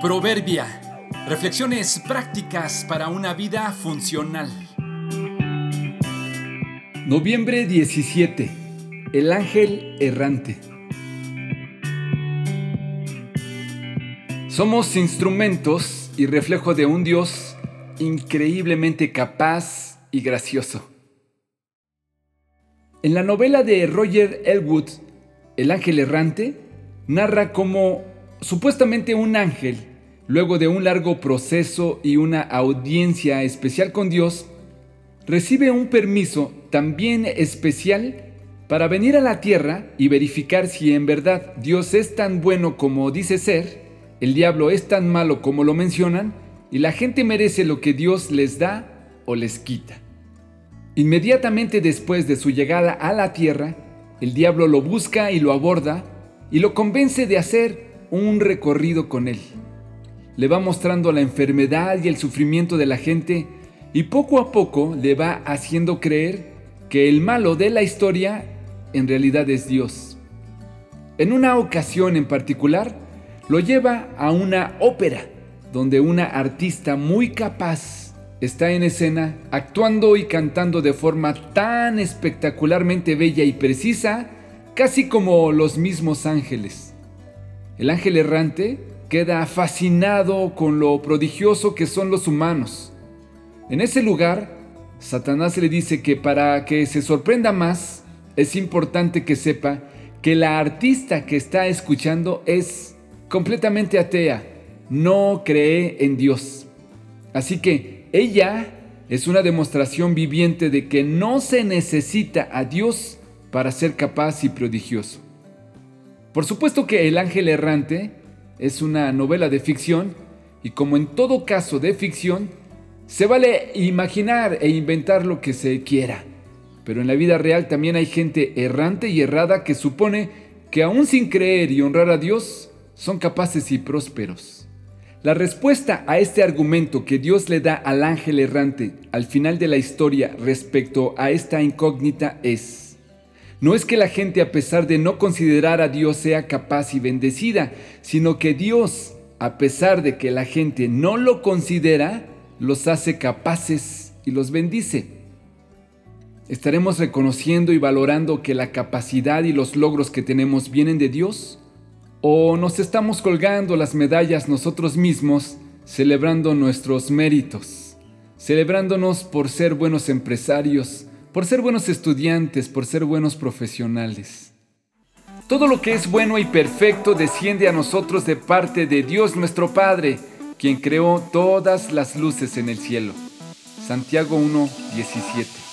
Proverbia. Reflexiones prácticas para una vida funcional. Noviembre 17. El ángel errante. Somos instrumentos y reflejo de un Dios increíblemente capaz y gracioso. En la novela de Roger Elwood, El ángel errante, narra cómo supuestamente un ángel, luego de un largo proceso y una audiencia especial con Dios, recibe un permiso también especial para venir a la tierra y verificar si en verdad Dios es tan bueno como dice ser, el diablo es tan malo como lo mencionan, y la gente merece lo que Dios les da o les quita. Inmediatamente después de su llegada a la tierra, el diablo lo busca y lo aborda y lo convence de hacer un recorrido con él. Le va mostrando la enfermedad y el sufrimiento de la gente y poco a poco le va haciendo creer que el malo de la historia en realidad es Dios. En una ocasión en particular, lo lleva a una ópera, donde una artista muy capaz está en escena actuando y cantando de forma tan espectacularmente bella y precisa, casi como los mismos ángeles. El ángel errante queda fascinado con lo prodigioso que son los humanos. En ese lugar, Satanás le dice que para que se sorprenda más, es importante que sepa que la artista que está escuchando es completamente atea, no cree en Dios. Así que ella es una demostración viviente de que no se necesita a Dios para ser capaz y prodigioso. Por supuesto que El Ángel Errante es una novela de ficción y como en todo caso de ficción, se vale imaginar e inventar lo que se quiera. Pero en la vida real también hay gente errante y errada que supone que aún sin creer y honrar a Dios, son capaces y prósperos. La respuesta a este argumento que Dios le da al ángel errante al final de la historia respecto a esta incógnita es, no es que la gente a pesar de no considerar a Dios sea capaz y bendecida, sino que Dios, a pesar de que la gente no lo considera, los hace capaces y los bendice. ¿Estaremos reconociendo y valorando que la capacidad y los logros que tenemos vienen de Dios? ¿O nos estamos colgando las medallas nosotros mismos celebrando nuestros méritos, celebrándonos por ser buenos empresarios, por ser buenos estudiantes, por ser buenos profesionales. Todo lo que es bueno y perfecto desciende a nosotros de parte de Dios nuestro Padre, quien creó todas las luces en el cielo. Santiago 1, 17.